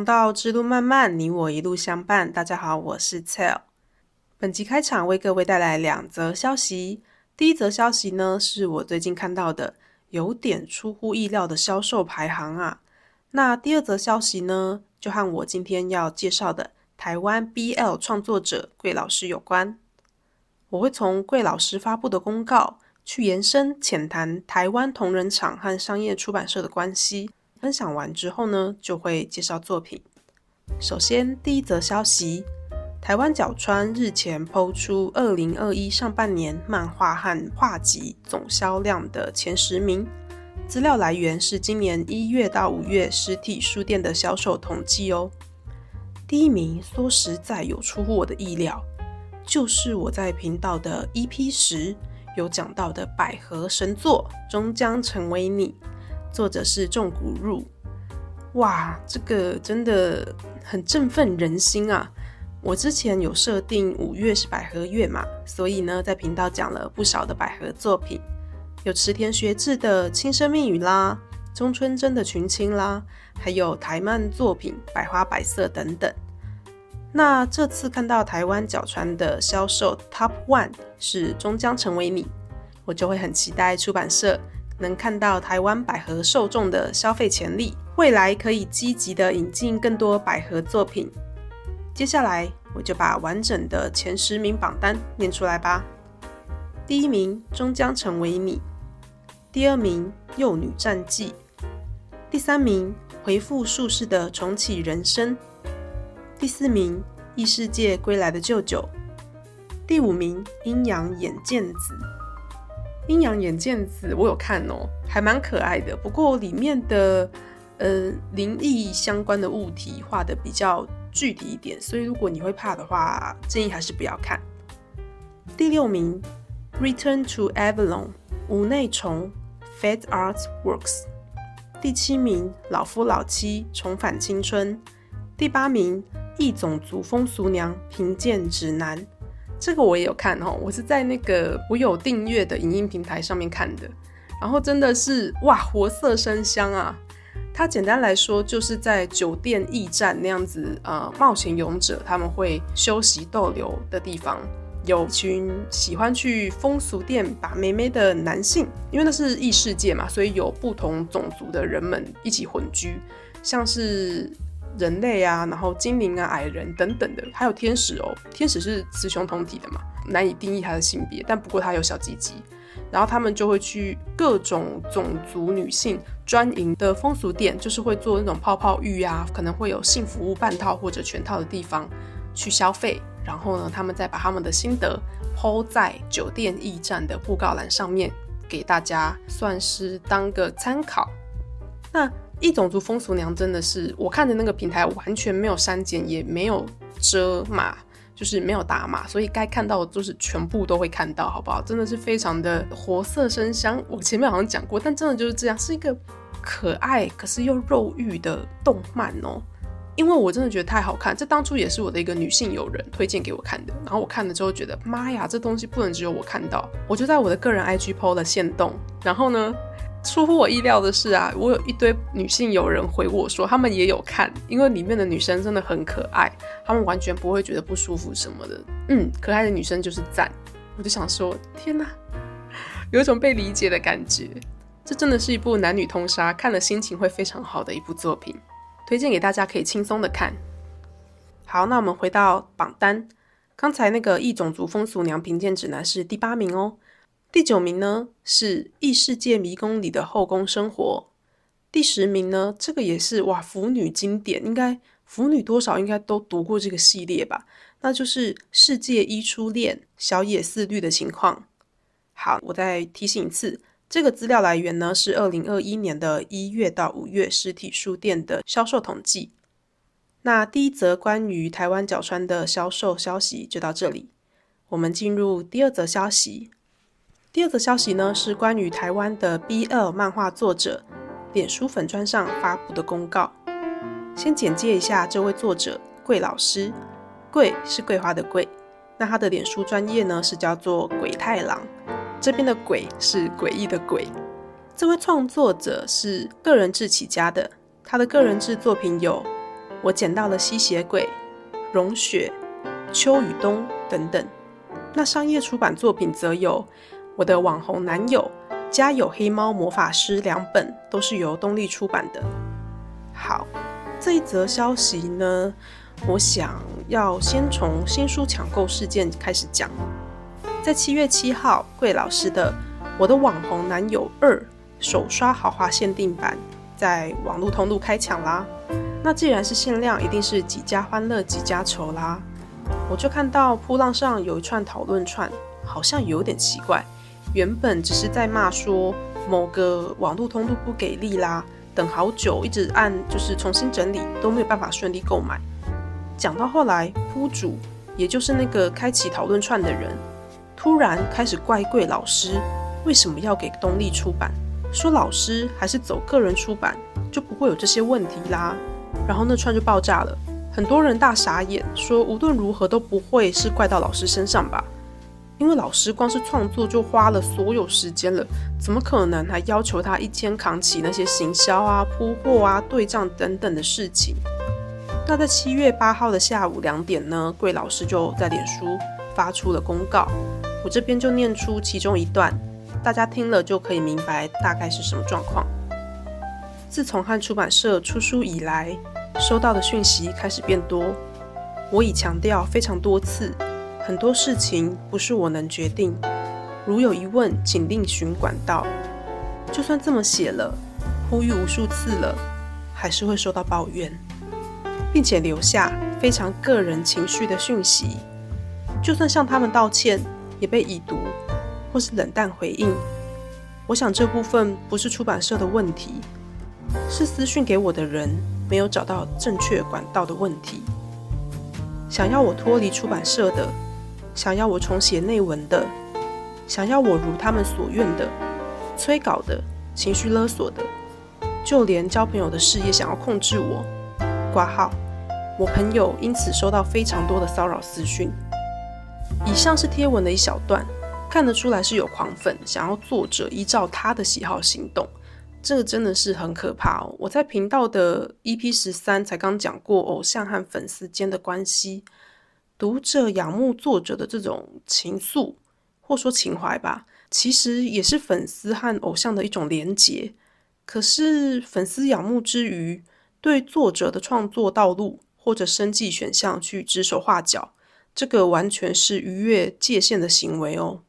王道之路漫漫，你我一路相伴。大家好，我是 Tell。本集开场为各位带来两则消息。第一则消息呢，是我最近看到的有点出乎意料的销售排行啊。那第二则消息呢，就和我今天要介绍的台湾 BL 创作者桂老师有关。我会从桂老师发布的公告去延伸浅谈台湾同人厂和商业出版社的关系。分享完之后呢，就会介绍作品。首先，第一则消息：台湾角川日前抛出二零二一上半年漫画和画集总销量的前十名。资料来源是今年一月到五月实体书店的销售统计哦。第一名说实在有出乎我的意料，就是我在频道的 EP 十有讲到的百合神作《终将成为你》。作者是重谷入，哇，这个真的很振奋人心啊！我之前有设定五月是百合月嘛，所以呢，在频道讲了不少的百合作品，有池田学志的《轻声密语》啦，中村真的群青啦，还有台漫作品《百花百色》等等。那这次看到台湾角川的销售 Top One 是终将成为你，我就会很期待出版社。能看到台湾百合受众的消费潜力，未来可以积极的引进更多百合作品。接下来我就把完整的前十名榜单念出来吧。第一名终将成为你，第二名幼女战记，第三名回复术士的重启人生，第四名异世界归来的舅舅，第五名阴阳眼见子。阴阳眼见子，我有看哦，还蛮可爱的。不过里面的呃灵异相关的物体画的比较具体一点，所以如果你会怕的话，建议还是不要看。第六名，Return to Avalon，五内虫 f a t Art Works。第七名，老夫老妻重返青春。第八名，异种族风俗娘贫贱指南。这个我也有看哦，我是在那个我有订阅的影音平台上面看的，然后真的是哇，活色生香啊！它简单来说就是在酒店驿站那样子，呃，冒险勇者他们会休息逗留的地方，有一群喜欢去风俗店把妹妹的男性，因为那是异世界嘛，所以有不同种族的人们一起混居，像是。人类啊，然后精灵啊、矮人等等的，还有天使哦。天使是雌雄同体的嘛，难以定义它的性别，但不过它有小鸡鸡。然后他们就会去各种种族女性专营的风俗店，就是会做那种泡泡浴啊，可能会有性服务半套或者全套的地方去消费。然后呢，他们再把他们的心得抛在酒店驿站的布告栏上面，给大家算是当个参考。那。异种族风俗娘真的是我看的那个平台完全没有删减，也没有遮码，就是没有打码，所以该看到的就是全部都会看到，好不好？真的是非常的活色生香。我前面好像讲过，但真的就是这样，是一个可爱可是又肉欲的动漫哦。因为我真的觉得太好看，这当初也是我的一个女性友人推荐给我看的，然后我看了之后觉得妈呀，这东西不能只有我看到，我就在我的个人 IG PO 了线动，然后呢。出乎我意料的是啊，我有一堆女性友人回我说，他们也有看，因为里面的女生真的很可爱，他们完全不会觉得不舒服什么的。嗯，可爱的女生就是赞。我就想说，天哪，有一种被理解的感觉。这真的是一部男女通杀，看了心情会非常好的一部作品，推荐给大家可以轻松的看。好，那我们回到榜单，刚才那个异种族风俗娘评鉴指南是第八名哦。第九名呢是《异世界迷宫里的后宫生活》，第十名呢，这个也是哇，腐女经典，应该腐女多少应该都读过这个系列吧？那就是《世界一初恋》小野寺律的情况。好，我再提醒一次，这个资料来源呢是二零二一年的一月到五月实体书店的销售统计。那第一则关于台湾角川的销售消息就到这里，我们进入第二则消息。第二个消息呢，是关于台湾的 BL 漫画作者脸书粉砖上发布的公告。先简介一下这位作者桂老师，桂是桂花的桂，那他的脸书专业呢是叫做鬼太郎，这边的鬼是诡异的鬼。这位创作者是个人制起家的，他的个人制作品有我捡到了吸血鬼、融雪、秋与冬等等。那商业出版作品则有我的网红男友、家有黑猫魔法师两本，都是由东立出版的。好，这一则消息呢，我想要先从新书抢购事件开始讲。在七月七号，桂老师的《我的网红男友二》首刷豪华限定版在网络通路开抢啦。那既然是限量，一定是几家欢乐几家愁啦。我就看到铺浪上有一串讨论串，好像有点奇怪。原本只是在骂说某个网络通路不给力啦，等好久，一直按就是重新整理都没有办法顺利购买。讲到后来，铺主也就是那个开启讨论串的人。突然开始怪贵老师为什么要给东立出版？说老师还是走个人出版就不会有这些问题啦。然后那串就爆炸了，很多人大傻眼，说无论如何都不会是怪到老师身上吧？因为老师光是创作就花了所有时间了，怎么可能还要求他一天扛起那些行销啊、铺货啊、对账等等的事情？那在七月八号的下午两点呢，贵老师就在脸书发出了公告。我这边就念出其中一段，大家听了就可以明白大概是什么状况。自从和出版社出书以来，收到的讯息开始变多。我已强调非常多次，很多事情不是我能决定。如有疑问，请另寻管道。就算这么写了，呼吁无数次了，还是会收到抱怨，并且留下非常个人情绪的讯息。就算向他们道歉。也被已读或是冷淡回应。我想这部分不是出版社的问题，是私讯给我的人没有找到正确管道的问题。想要我脱离出版社的，想要我重写内文的，想要我如他们所愿的，催稿的，情绪勒索的，就连交朋友的事业想要控制我。挂号，我朋友因此收到非常多的骚扰私讯。以上是贴文的一小段，看得出来是有狂粉想要作者依照他的喜好行动，这个真的是很可怕哦。我在频道的 EP 十三才刚讲过偶像和粉丝间的关系，读者仰慕作者的这种情愫或说情怀吧，其实也是粉丝和偶像的一种连结。可是粉丝仰慕之余，对作者的创作道路或者生计选项去指手画脚。这个完全是逾越界限的行为哦。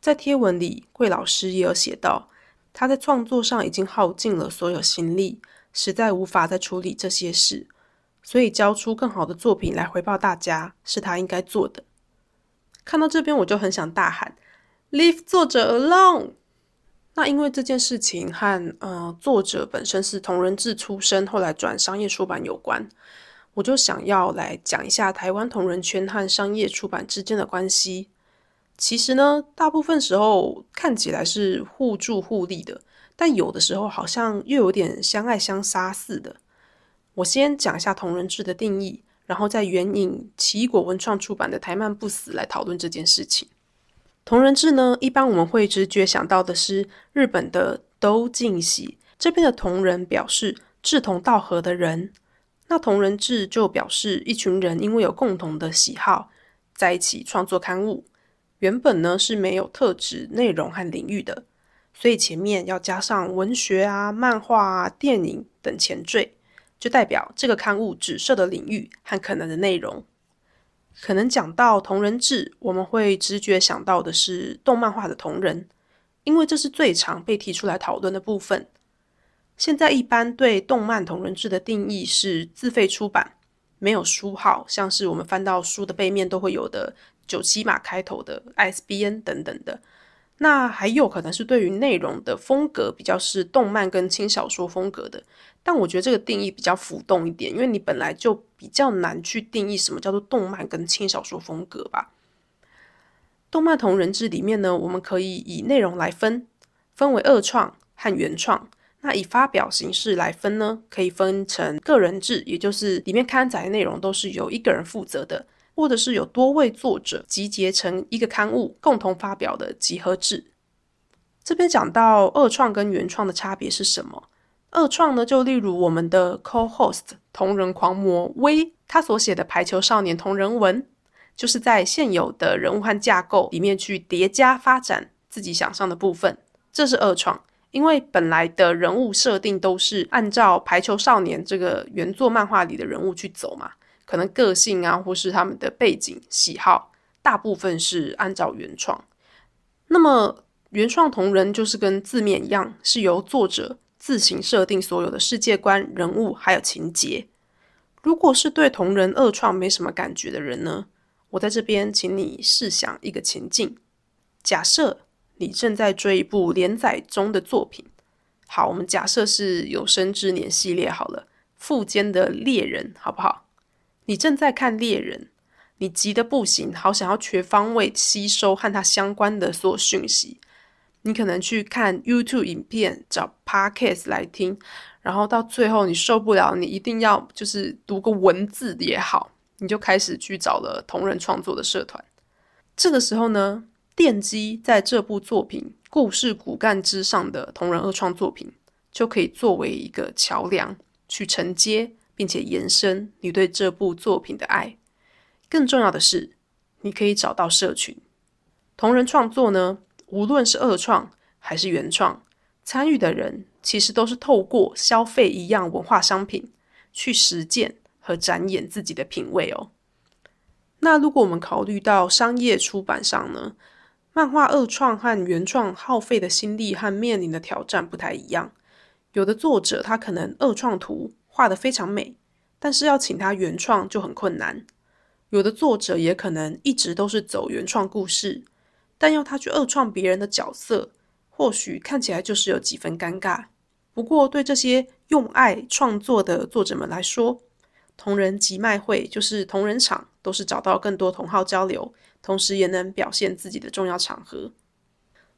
在贴文里，桂老师也有写到，他在创作上已经耗尽了所有心力，实在无法再处理这些事，所以交出更好的作品来回报大家，是他应该做的。看到这边，我就很想大喊：“Leave 作者 alone！” 那因为这件事情和呃作者本身是同人志出身，后来转商业出版有关。我就想要来讲一下台湾同人圈和商业出版之间的关系。其实呢，大部分时候看起来是互助互利的，但有的时候好像又有点相爱相杀似的。我先讲一下同人志的定义，然后再援引奇异果文创出版的《台漫不死》来讨论这件事情。同人志呢，一般我们会直觉想到的是日本的都敬喜，这边的同人表示志同道合的人。那同人志就表示一群人因为有共同的喜好，在一起创作刊物。原本呢是没有特指内容和领域的，所以前面要加上文学啊、漫画啊、电影等前缀，就代表这个刊物指涉的领域和可能的内容。可能讲到同人志，我们会直觉想到的是动漫画的同人，因为这是最常被提出来讨论的部分。现在一般对动漫同人志的定义是自费出版，没有书号，像是我们翻到书的背面都会有的九七码开头的 ISBN 等等的。那还有可能是对于内容的风格比较是动漫跟轻小说风格的，但我觉得这个定义比较浮动一点，因为你本来就比较难去定义什么叫做动漫跟轻小说风格吧。动漫同人志里面呢，我们可以以内容来分，分为二创和原创。那以发表形式来分呢，可以分成个人制，也就是里面刊载的内容都是由一个人负责的，或者是有多位作者集结成一个刊物共同发表的集合制。这边讲到二创跟原创的差别是什么？二创呢，就例如我们的 co-host 同人狂魔威，他所写的《排球少年》同人文，就是在现有的人物和架构里面去叠加发展自己想象的部分，这是二创。因为本来的人物设定都是按照《排球少年》这个原作漫画里的人物去走嘛，可能个性啊，或是他们的背景喜好，大部分是按照原创。那么原创同人就是跟字面一样，是由作者自行设定所有的世界观、人物还有情节。如果是对同人二创没什么感觉的人呢，我在这边请你试想一个情境：假设。你正在追一部连载中的作品，好，我们假设是有生之年系列好了，富坚的猎人，好不好？你正在看猎人，你急得不行，好想要全方位吸收和他相关的所有讯息。你可能去看 YouTube 影片，找 Podcast 来听，然后到最后你受不了，你一定要就是读个文字也好，你就开始去找了同人创作的社团。这个时候呢？奠基在这部作品故事骨干之上的同人二创作品，就可以作为一个桥梁去承接，并且延伸你对这部作品的爱。更重要的是，你可以找到社群。同人创作呢，无论是二创还是原创，参与的人其实都是透过消费一样文化商品，去实践和展演自己的品味哦。那如果我们考虑到商业出版上呢？漫画二创和原创耗费的心力和面临的挑战不太一样。有的作者他可能二创图画得非常美，但是要请他原创就很困难。有的作者也可能一直都是走原创故事，但要他去二创别人的角色，或许看起来就是有几分尴尬。不过对这些用爱创作的作者们来说，同人集卖会就是同人场，都是找到更多同好交流。同时也能表现自己的重要场合。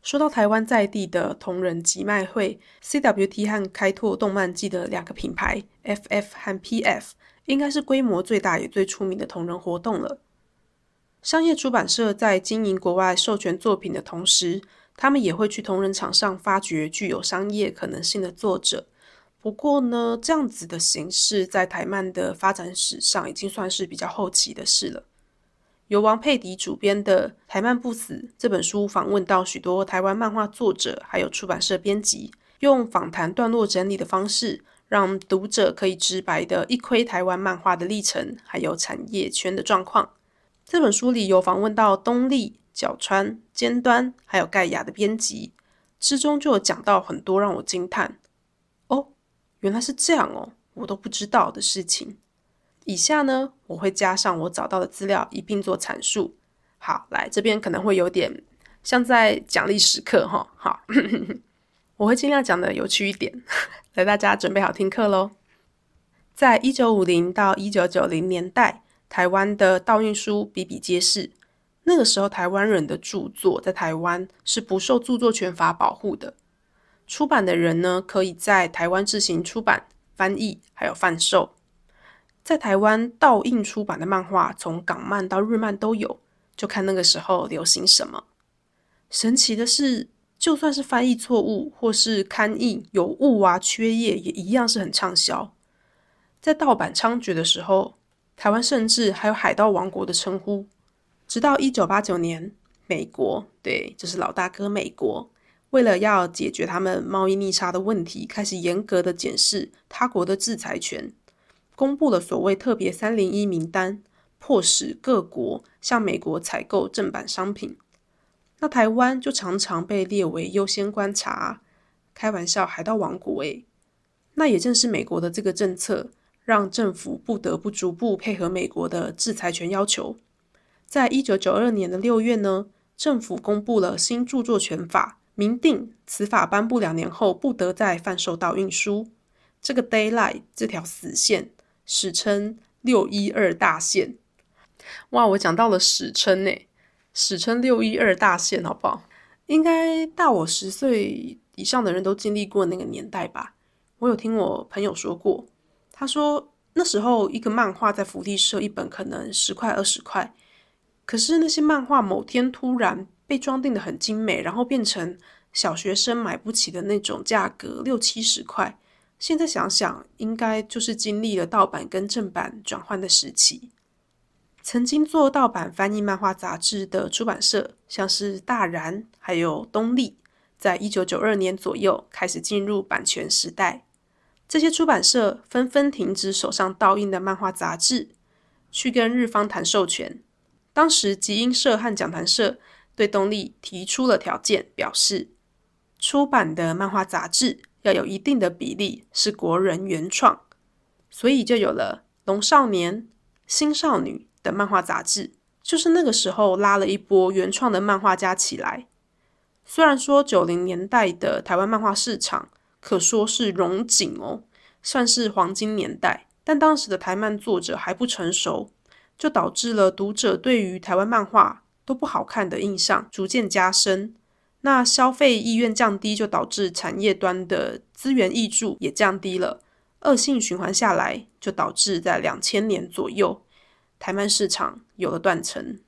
说到台湾在地的同人集卖会，CWT 和开拓动漫季的两个品牌 FF 和 PF，应该是规模最大也最出名的同人活动了。商业出版社在经营国外授权作品的同时，他们也会去同人场上发掘具有商业可能性的作者。不过呢，这样子的形式在台漫的发展史上已经算是比较后期的事了。由王佩迪主编的《台漫不死》这本书，访问到许多台湾漫画作者，还有出版社编辑，用访谈段落整理的方式，让读者可以直白的一窥台湾漫画的历程，还有产业圈的状况。这本书里有访问到东立、角川、尖端，还有盖亚的编辑，之中就有讲到很多让我惊叹：哦，原来是这样哦，我都不知道的事情。以下呢，我会加上我找到的资料一并做阐述。好，来这边可能会有点像在讲历史课哈。好，我会尽量讲的有趣一点，来大家准备好听课喽。在一九五零到一九九零年代，台湾的盗印书比比皆是。那个时候，台湾人的著作在台湾是不受著作权法保护的。出版的人呢，可以在台湾自行出版、翻译，还有贩售。在台湾盗印出版的漫画，从港漫到日漫都有，就看那个时候流行什么。神奇的是，就算是翻译错误或是刊印有误啊、缺页，也一样是很畅销。在盗版猖獗的时候，台湾甚至还有“海盗王国”的称呼。直到一九八九年，美国对，就是老大哥美国，为了要解决他们贸易逆差的问题，开始严格的检视他国的制裁权。公布了所谓特别三零一名单，迫使各国向美国采购正版商品。那台湾就常常被列为优先观察。开玩笑，海盗王国诶。那也正是美国的这个政策，让政府不得不逐步配合美国的制裁权要求。在一九九二年的六月呢，政府公布了新著作权法，明定此法颁布两年后不得再贩售到运输。这个 d a y l i g h t 这条死线。史称六一二大线，哇！我讲到了史称呢，史称六一二大线，好不好？应该大我十岁以上的人都经历过那个年代吧？我有听我朋友说过，他说那时候一个漫画在福利社一本可能十块二十块，可是那些漫画某天突然被装订的很精美，然后变成小学生买不起的那种价格，六七十块。现在想想，应该就是经历了盗版跟正版转换的时期。曾经做盗版翻译漫画杂志的出版社，像是大然还有东立，在一九九二年左右开始进入版权时代。这些出版社纷纷停止手上盗印的漫画杂志，去跟日方谈授权。当时集英社和讲谈社对东立提出了条件，表示出版的漫画杂志。要有一定的比例是国人原创，所以就有了《龙少年》《新少女》的漫画杂志，就是那个时候拉了一波原创的漫画家起来。虽然说九零年代的台湾漫画市场可说是荣景哦，算是黄金年代，但当时的台漫作者还不成熟，就导致了读者对于台湾漫画都不好看的印象逐渐加深。那消费意愿降低，就导致产业端的资源益注也降低了，恶性循环下来，就导致在两千年左右，台湾市场有了断层。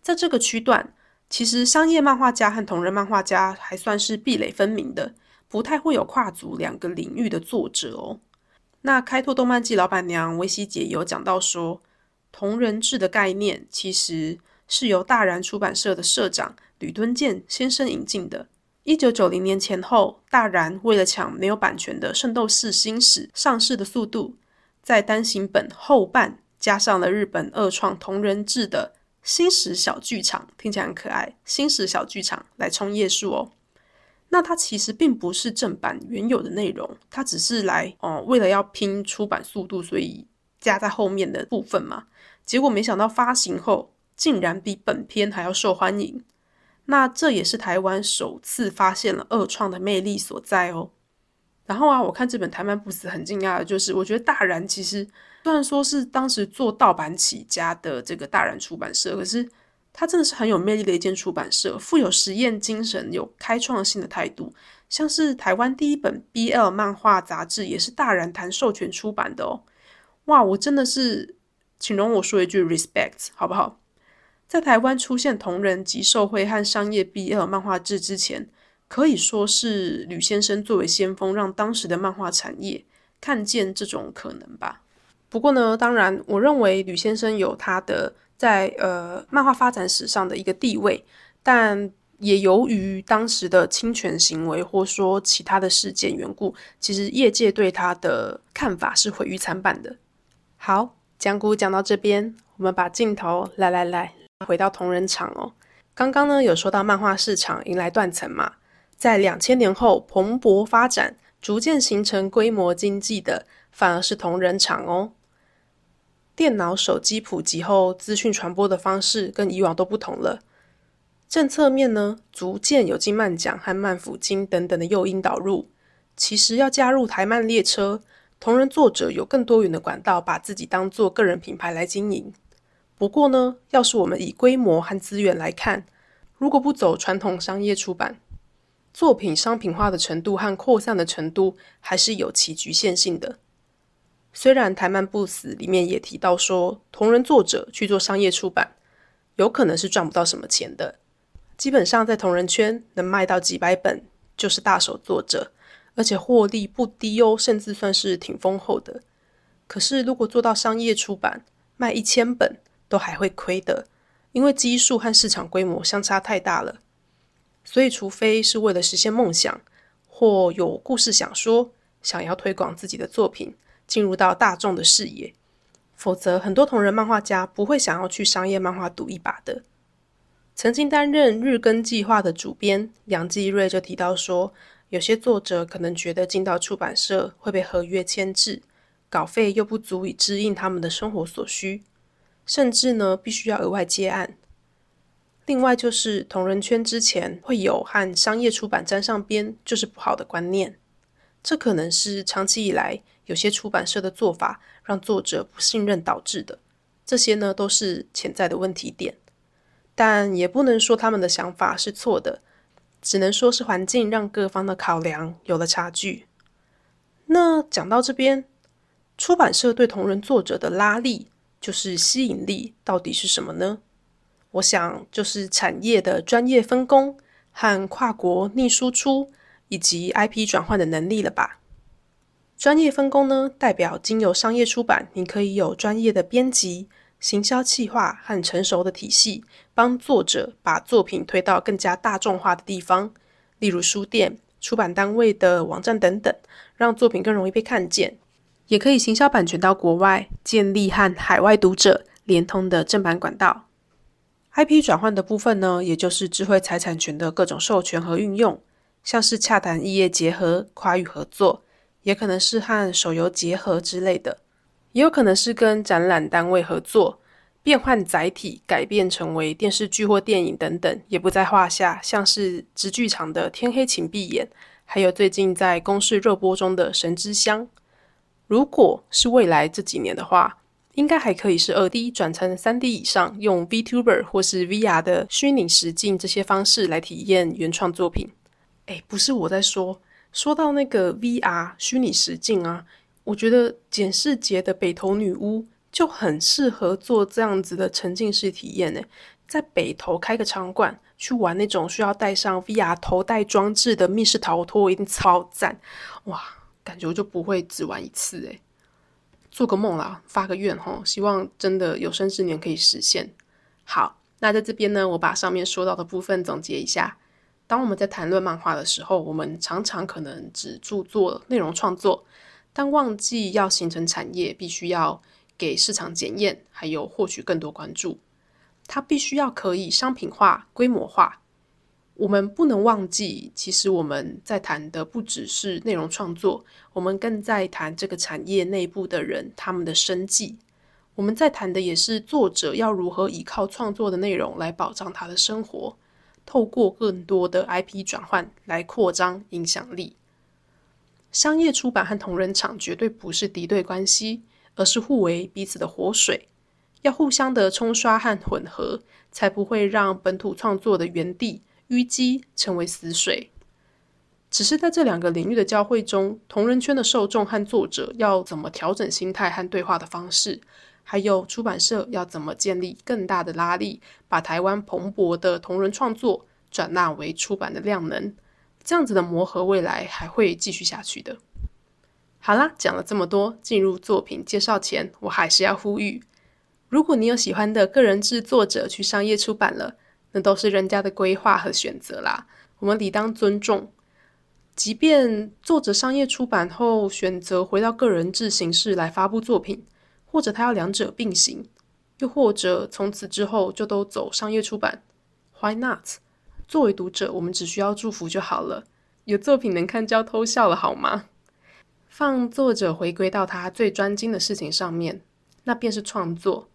在这个区段，其实商业漫画家和同人漫画家还算是壁垒分明的，不太会有跨足两个领域的作者哦。那开拓动漫季老板娘维希姐有讲到说，同人志的概念其实是由大然出版社的社长。吕敦健先生引进的。一九九零年前后，大然为了抢没有版权的《圣斗士星矢》上市的速度，在单行本后半加上了日本二创同人志的《星矢小剧场》，听起来很可爱，《星矢小剧场》来冲页数哦。那它其实并不是正版原有的内容，它只是来哦，为了要拼出版速度，所以加在后面的部分嘛。结果没想到发行后，竟然比本片还要受欢迎。那这也是台湾首次发现了二创的魅力所在哦。然后啊，我看这本《台湾不死》很惊讶的就是，我觉得大然其实虽然说是当时做盗版起家的这个大然出版社，可是它真的是很有魅力的一间出版社，富有实验精神，有开创性的态度。像是台湾第一本 BL 漫画杂志也是大然谈授权出版的哦。哇，我真的是，请容我说一句 respect 好不好？在台湾出现同人及受贿和商业 BL 漫画志之前，可以说是吕先生作为先锋，让当时的漫画产业看见这种可能吧。不过呢，当然，我认为吕先生有他的在呃漫画发展史上的一个地位，但也由于当时的侵权行为或说其他的事件缘故，其实业界对他的看法是毁誉参半的。好，讲古讲到这边，我们把镜头来来来。回到同人场哦，刚刚呢有说到漫画市场迎来断层嘛，在两千年后蓬勃发展，逐渐形成规模经济的反而是同人场哦。电脑、手机普及后，资讯传播的方式跟以往都不同了。政策面呢，逐渐有金漫奖和漫辅金等等的诱因导入。其实要加入台漫列车，同人作者有更多元的管道，把自己当做个人品牌来经营。不过呢，要是我们以规模和资源来看，如果不走传统商业出版，作品商品化的程度和扩散的程度还是有其局限性的。虽然《台漫不死》里面也提到说，同人作者去做商业出版，有可能是赚不到什么钱的。基本上在同人圈能卖到几百本就是大手作者，而且获利不低哦，甚至算是挺丰厚的。可是如果做到商业出版，卖一千本，都还会亏的，因为基数和市场规模相差太大了。所以，除非是为了实现梦想，或有故事想说，想要推广自己的作品，进入到大众的视野，否则很多同人漫画家不会想要去商业漫画赌一把的。曾经担任日更计划的主编杨继瑞就提到说，有些作者可能觉得进到出版社会被合约牵制，稿费又不足以支应他们的生活所需。甚至呢，必须要额外接案。另外，就是同人圈之前会有和商业出版沾上边，就是不好的观念。这可能是长期以来有些出版社的做法让作者不信任导致的。这些呢，都是潜在的问题点。但也不能说他们的想法是错的，只能说是环境让各方的考量有了差距。那讲到这边，出版社对同人作者的拉力。就是吸引力到底是什么呢？我想就是产业的专业分工和跨国逆输出以及 IP 转换的能力了吧。专业分工呢，代表经由商业出版，你可以有专业的编辑、行销企划和成熟的体系，帮作者把作品推到更加大众化的地方，例如书店、出版单位的网站等等，让作品更容易被看见。也可以行销版权到国外，建立和海外读者连通的正版管道。IP 转换的部分呢，也就是智慧财产权的各种授权和运用，像是洽谈异业结合、跨域合作。也可能是和手游结合之类的，也有可能是跟展览单位合作，变换载体，改变成为电视剧或电影等等，也不在话下。像是直剧场的《天黑请闭眼》，还有最近在公视热播中的《神之乡》。如果是未来这几年的话，应该还可以是二 D 转成三 D 以上，用 VTuber 或是 VR 的虚拟实境这些方式来体验原创作品。哎，不是我在说。说到那个 VR 虚拟实境啊，我觉得简世杰的北投女巫就很适合做这样子的沉浸式体验呢。在北投开个场馆去玩那种需要带上 VR 头戴装置的密室逃脱，一定超赞哇！感觉我就不会只玩一次诶。做个梦啦，发个愿吼，希望真的有生之年可以实现。好，那在这边呢，我把上面说到的部分总结一下。当我们在谈论漫画的时候，我们常常可能只著作内容创作，但忘记要形成产业，必须要给市场检验，还有获取更多关注。它必须要可以商品化、规模化。我们不能忘记，其实我们在谈的不只是内容创作，我们更在谈这个产业内部的人他们的生计。我们在谈的也是作者要如何依靠创作的内容来保障他的生活。透过更多的 IP 转换来扩张影响力。商业出版和同人厂绝对不是敌对关系，而是互为彼此的活水，要互相的冲刷和混合，才不会让本土创作的原地淤积成为死水。只是在这两个领域的交汇中，同人圈的受众和作者要怎么调整心态和对话的方式？还有出版社要怎么建立更大的拉力，把台湾蓬勃的同人创作转纳为出版的量能，这样子的磨合未来还会继续下去的。好啦，讲了这么多，进入作品介绍前，我还是要呼吁：如果你有喜欢的个人制作者去商业出版了，那都是人家的规划和选择啦，我们理当尊重。即便作者商业出版后选择回到个人制形式来发布作品。或者他要两者并行，又或者从此之后就都走商业出版，Why not？作为读者，我们只需要祝福就好了。有作品能看就要偷笑了，好吗？放作者回归到他最专精的事情上面，那便是创作；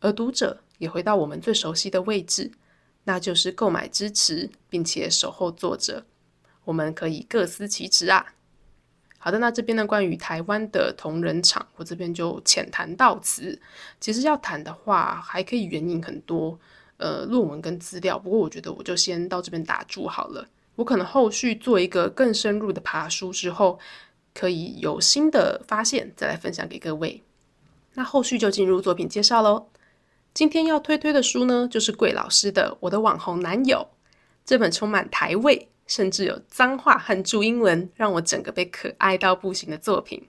而读者也回到我们最熟悉的位置，那就是购买、支持并且守候作者。我们可以各司其职啊。好的，那这边呢，关于台湾的同人厂，我这边就浅谈到此。其实要谈的话，还可以援引很多呃论文跟资料，不过我觉得我就先到这边打住好了。我可能后续做一个更深入的爬书之后，可以有新的发现再来分享给各位。那后续就进入作品介绍喽。今天要推推的书呢，就是桂老师的《我的网红男友》这本充满台味。甚至有脏话和注英文，让我整个被可爱到不行的作品。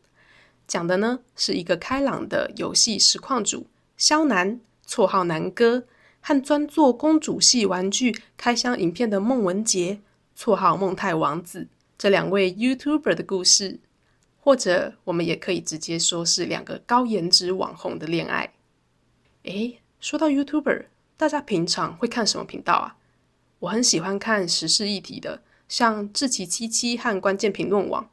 讲的呢是一个开朗的游戏实况主肖南，绰号南哥，和专做公主系玩具开箱影片的孟文杰，绰号孟太王子，这两位 YouTuber 的故事，或者我们也可以直接说是两个高颜值网红的恋爱。诶，说到 YouTuber，大家平常会看什么频道啊？我很喜欢看时事议题的。像志奇七七和关键评论网，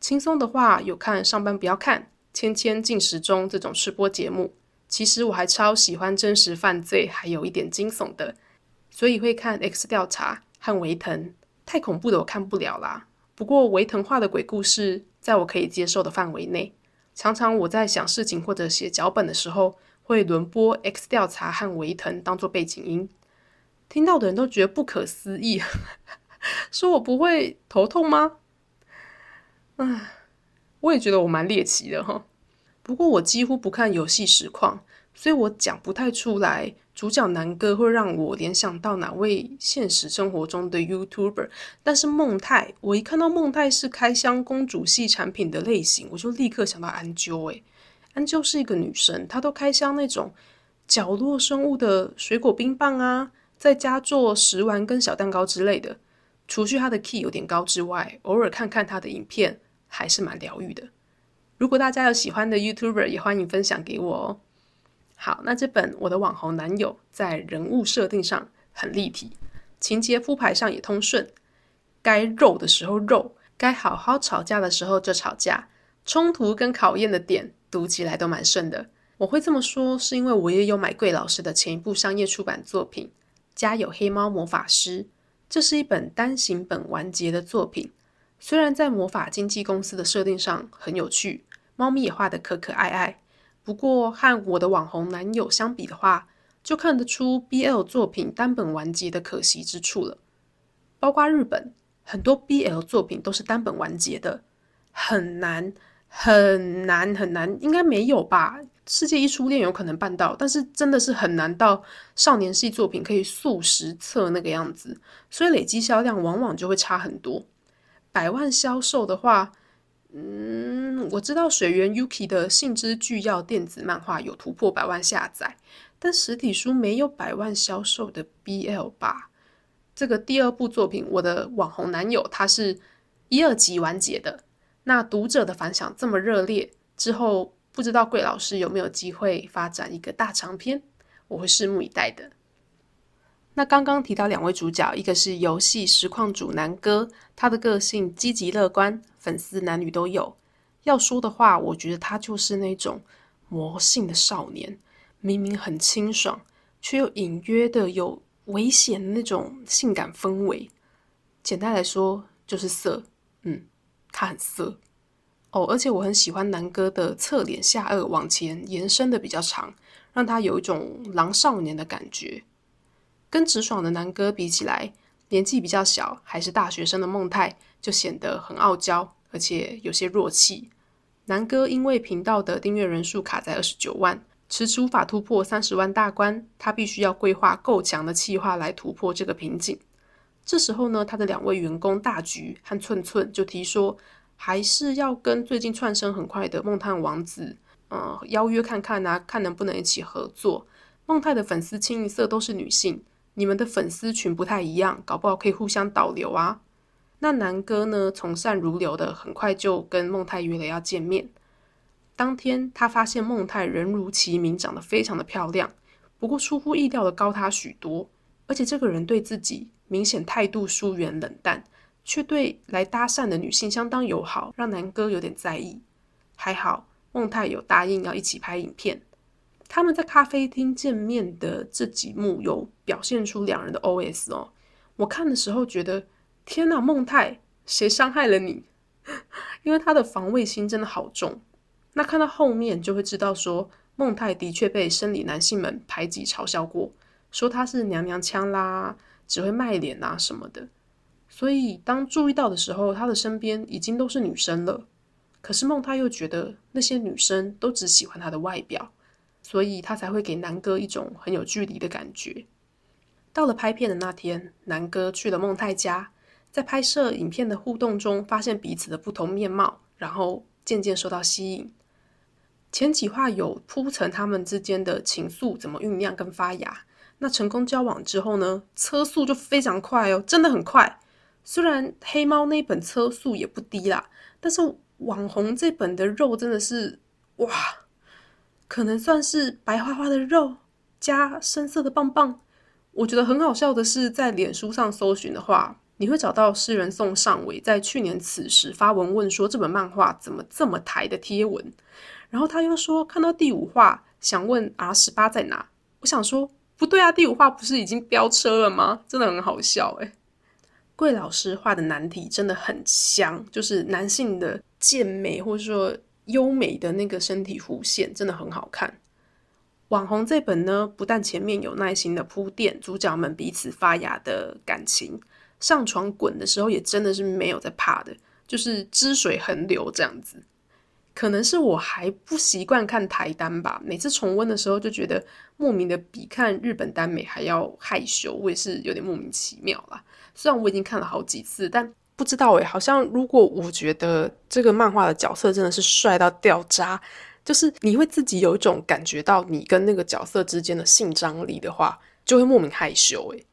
轻松的话有看上班不要看、千千进时钟这种吃播节目。其实我还超喜欢真实犯罪，还有一点惊悚的，所以会看 X 调查和维腾。太恐怖的我看不了啦。不过维腾画的鬼故事在我可以接受的范围内。常常我在想事情或者写脚本的时候，会轮播 X 调查和维腾当做背景音，听到的人都觉得不可思议。说我不会头痛吗？唉，我也觉得我蛮猎奇的哈。不过我几乎不看游戏实况，所以我讲不太出来。主角南哥会让我联想到哪位现实生活中的 YouTuber？但是孟泰，我一看到孟泰是开箱公主系产品的类型，我就立刻想到安啾。诶，安啾是一个女生，她都开箱那种角落生物的水果冰棒啊，在家做食玩跟小蛋糕之类的。除去她的 key 有点高之外，偶尔看看她的影片还是蛮疗愈的。如果大家有喜欢的 YouTuber，也欢迎分享给我哦。好，那这本我的网红男友在人物设定上很立体，情节铺排上也通顺，该肉的时候肉，该好好吵架的时候就吵架，冲突跟考验的点读起来都蛮顺的。我会这么说，是因为我也有买贵老师的前一部商业出版作品《家有黑猫魔法师》，这是一本单行本完结的作品，虽然在魔法经纪公司的设定上很有趣，猫咪也画得可可爱爱。不过和我的网红男友相比的话，就看得出 BL 作品单本完结的可惜之处了。包括日本很多 BL 作品都是单本完结的，很难很难很难，应该没有吧？世界一初恋有可能办到，但是真的是很难到少年系作品可以速十册那个样子，所以累积销量往往就会差很多。百万销售的话。嗯，我知道水源 Yuki 的性之巨要电子漫画有突破百万下载，但实体书没有百万销售的 BL 吧？这个第二部作品，我的网红男友他是一二集完结的，那读者的反响这么热烈，之后不知道桂老师有没有机会发展一个大长篇，我会拭目以待的。那刚刚提到两位主角，一个是游戏实况主南哥，他的个性积极乐观，粉丝男女都有。要说的话，我觉得他就是那种魔性的少年，明明很清爽，却又隐约的有危险的那种性感氛围。简单来说，就是色。嗯，他很色哦，而且我很喜欢南哥的侧脸下颚往前延伸的比较长，让他有一种狼少年的感觉。跟直爽的南哥比起来，年纪比较小，还是大学生的孟泰就显得很傲娇，而且有些弱气。南哥因为频道的订阅人数卡在二十九万，迟迟无法突破三十万大关，他必须要规划够强的计划来突破这个瓶颈。这时候呢，他的两位员工大橘和寸寸就提说，还是要跟最近窜升很快的梦探王子，呃，邀约看看啊，看能不能一起合作。孟泰的粉丝清一色都是女性。你们的粉丝群不太一样，搞不好可以互相导流啊。那南哥呢，从善如流的，很快就跟孟泰约了要见面。当天他发现孟泰人如其名，长得非常的漂亮，不过出乎意料的高他许多，而且这个人对自己明显态度疏远冷淡，却对来搭讪的女性相当友好，让南哥有点在意。还好孟泰有答应要一起拍影片。他们在咖啡厅见面的这几幕有表现出两人的 O.S 哦。我看的时候觉得，天哪，孟泰，谁伤害了你？因为他的防卫心真的好重。那看到后面就会知道，说孟泰的确被生理男性们排挤嘲笑过，说他是娘娘腔啦，只会卖脸啊什么的。所以当注意到的时候，他的身边已经都是女生了。可是孟太又觉得那些女生都只喜欢他的外表。所以他才会给南哥一种很有距离的感觉。到了拍片的那天，南哥去了孟泰家，在拍摄影片的互动中，发现彼此的不同面貌，然后渐渐受到吸引。前几话有铺陈他们之间的情愫怎么酝酿跟发芽。那成功交往之后呢，车速就非常快哦，真的很快。虽然黑猫那本车速也不低啦，但是网红这本的肉真的是哇！可能算是白花花的肉加深色的棒棒。我觉得很好笑的是，在脸书上搜寻的话，你会找到诗人宋尚伟在去年此时发文问说这本漫画怎么这么抬的贴文。然后他又说看到第五话想问 R 十八在哪。我想说不对啊，第五话不是已经飙车了吗？真的很好笑诶。桂老师画的难题真的很香，就是男性的健美或者说。优美的那个身体弧线真的很好看。网红这本呢，不但前面有耐心的铺垫主角们彼此发芽的感情，上床滚的时候也真的是没有在怕的，就是汁水横流这样子。可能是我还不习惯看台单吧，每次重温的时候就觉得莫名的比看日本耽美还要害羞，我也是有点莫名其妙啦。虽然我已经看了好几次，但不知道诶，好像如果我觉得这个漫画的角色真的是帅到掉渣，就是你会自己有一种感觉到你跟那个角色之间的性张力的话，就会莫名害羞诶。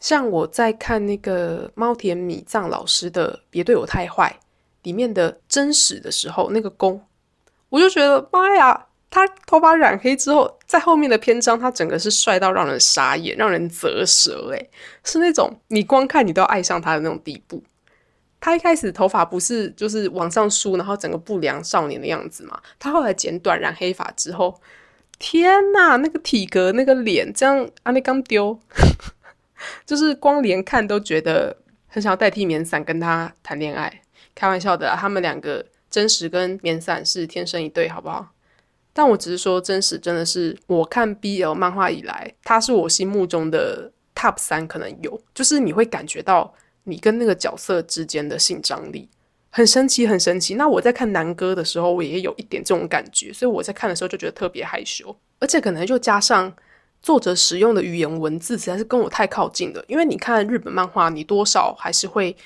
像我在看那个猫田米藏老师的《别对我太坏》里面的真实的时候，那个宫，我就觉得妈呀，他头发染黑之后，在后面的篇章，他整个是帅到让人傻眼，让人啧舌，诶，是那种你光看你都要爱上他的那种地步。他一开始头发不是就是往上梳，然后整个不良少年的样子嘛，他后来剪短染黑发之后，天呐，那个体格，那个脸，这样阿内刚丢。就是光连看都觉得很想要代替棉伞跟他谈恋爱，开玩笑的，他们两个真实跟棉伞是天生一对，好不好？但我只是说真实真的是我看 BL 漫画以来，他是我心目中的 Top 三，可能有，就是你会感觉到你跟那个角色之间的性张力很神奇，很神奇。那我在看南哥的时候，我也有一点这种感觉，所以我在看的时候就觉得特别害羞，而且可能就加上。作者使用的语言文字实在是跟我太靠近了，因为你看日本漫画，你多少还是会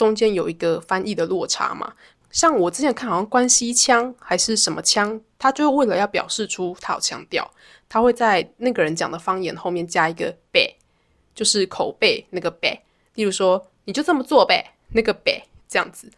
中间有一个翻译的落差嘛。像我之前看好像关西腔还是什么腔，他就为了要表示出他有腔调，他会在那个人讲的方言后面加一个呗，就是口背那个呗。例如说，你就这么做呗，那个呗这样子，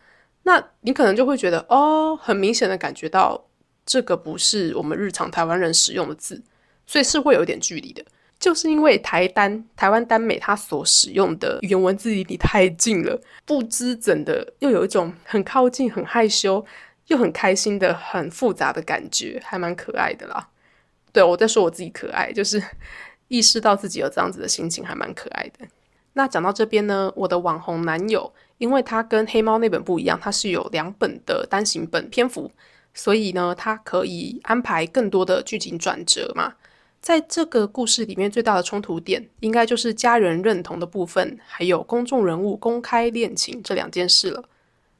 那你可能就会觉得哦，很明显的感觉到这个不是我们日常台湾人使用的字。所以是会有点距离的，就是因为台单台湾单美它所使用的语言文字离你太近了，不知怎的又有一种很靠近、很害羞又很开心的很复杂的感觉，还蛮可爱的啦。对我在说我自己可爱，就是意识到自己有这样子的心情，还蛮可爱的。那讲到这边呢，我的网红男友，因为他跟黑猫那本不一样，他是有两本的单行本篇幅，所以呢，他可以安排更多的剧情转折嘛。在这个故事里面，最大的冲突点应该就是家人认同的部分，还有公众人物公开恋情这两件事了。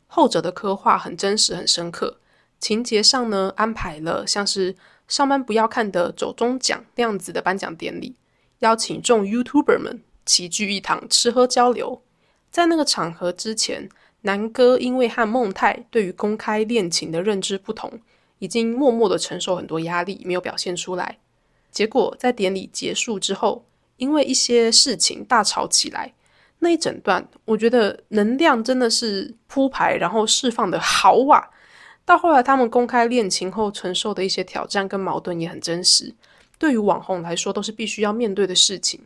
后者的刻画很真实、很深刻，情节上呢安排了像是上班不要看的走中奖那样子的颁奖典礼，邀请众 YouTuber 们齐聚一堂吃喝交流。在那个场合之前，南哥因为和孟太对于公开恋情的认知不同，已经默默的承受很多压力，没有表现出来。结果在典礼结束之后，因为一些事情大吵起来。那一整段，我觉得能量真的是铺排，然后释放的好啊。到后来他们公开恋情后承受的一些挑战跟矛盾也很真实，对于网红来说都是必须要面对的事情。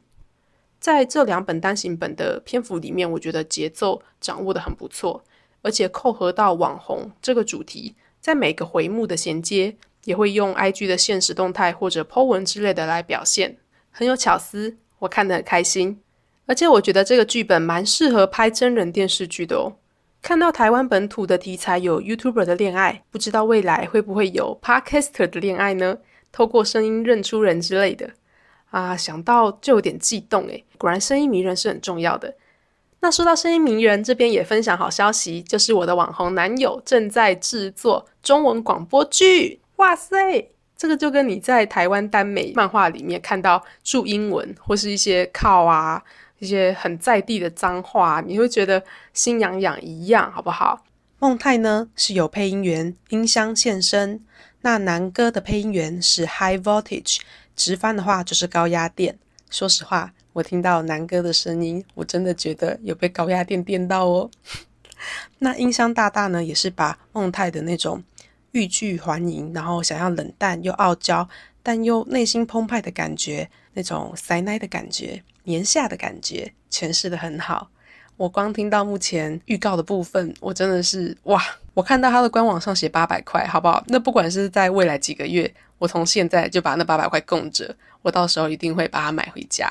在这两本单行本的篇幅里面，我觉得节奏掌握的很不错，而且扣合到网红这个主题，在每个回目的衔接。也会用 IG 的现实动态或者 po 文之类的来表现，很有巧思，我看得很开心。而且我觉得这个剧本蛮适合拍真人电视剧的哦。看到台湾本土的题材有 YouTuber 的恋爱，不知道未来会不会有 Podcaster 的恋爱呢？透过声音认出人之类的啊，想到就有点悸动诶，果然声音迷人是很重要的。那说到声音迷人，这边也分享好消息，就是我的网红男友正在制作中文广播剧。哇塞，这个就跟你在台湾耽美漫画里面看到注英文或是一些靠啊，一些很在地的脏话，你会觉得心痒痒一样，好不好？梦太呢是有配音员音箱现身，那南哥的配音员是 High Voltage，直翻的话就是高压电。说实话，我听到南哥的声音，我真的觉得有被高压电电到哦。那音箱大大呢，也是把梦太的那种。欲拒还迎，然后想要冷淡又傲娇，但又内心澎湃的感觉，那种塞奶的感觉，年下的感觉，诠释的很好。我光听到目前预告的部分，我真的是哇！我看到他的官网上写八百块，好不好？那不管是在未来几个月，我从现在就把那八百块供着，我到时候一定会把它买回家。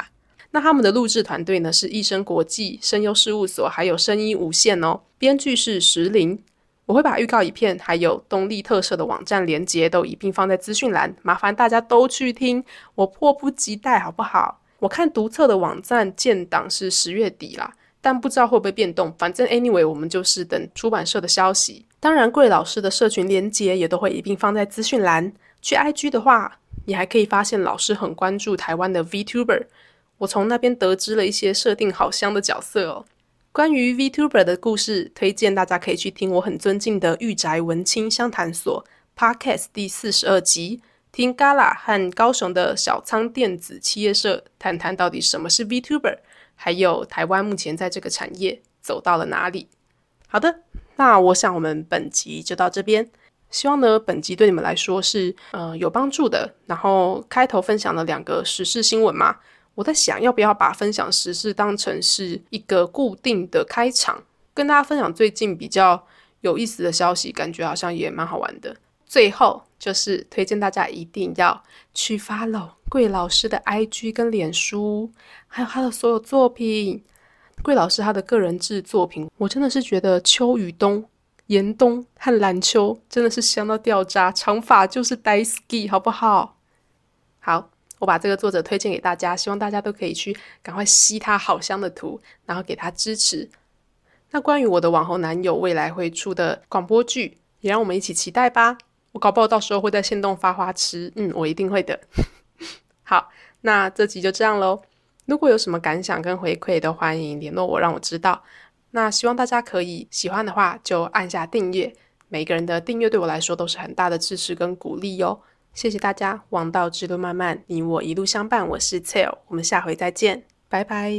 那他们的录制团队呢？是益生国际声优事务所，还有声音无限哦。编剧是石林。我会把预告影片还有东立特色的网站连接都一并放在资讯栏，麻烦大家都去听，我迫不及待，好不好？我看独册的网站建档是十月底啦，但不知道会不会变动。反正 anyway，我们就是等出版社的消息。当然，贵老师的社群连接也都会一并放在资讯栏。去 IG 的话，你还可以发现老师很关注台湾的 VTuber，我从那边得知了一些设定好香的角色哦。关于 VTuber 的故事，推荐大家可以去听我很尊敬的御宅文青相谈所 Podcast 第四十二集，听 Gala 和高雄的小仓电子企业社谈谈到底什么是 VTuber，还有台湾目前在这个产业走到了哪里。好的，那我想我们本集就到这边。希望呢，本集对你们来说是呃有帮助的。然后开头分享了两个时事新闻嘛，我在想要不要把分享时事当成是一个固定的开场，跟大家分享最近比较有意思的消息，感觉好像也蛮好玩的。最后就是推荐大家一定要去 follow 桂老师的 IG 跟脸书，还有他的所有作品。桂老师他的个人制作品，我真的是觉得秋与冬。严冬和蓝秋真的是香到掉渣，长发就是呆 ski，好不好？好，我把这个作者推荐给大家，希望大家都可以去赶快吸他好香的图，然后给他支持。那关于我的网红男友未来会出的广播剧，也让我们一起期待吧。我搞不好到时候会在线动发花痴，嗯，我一定会的。好，那这集就这样喽。如果有什么感想跟回馈，都欢迎联络我，让我知道。那希望大家可以喜欢的话，就按下订阅。每个人的订阅对我来说都是很大的支持跟鼓励哟。谢谢大家，王道之路漫漫，你我一路相伴。我是 teil 我们下回再见，拜拜。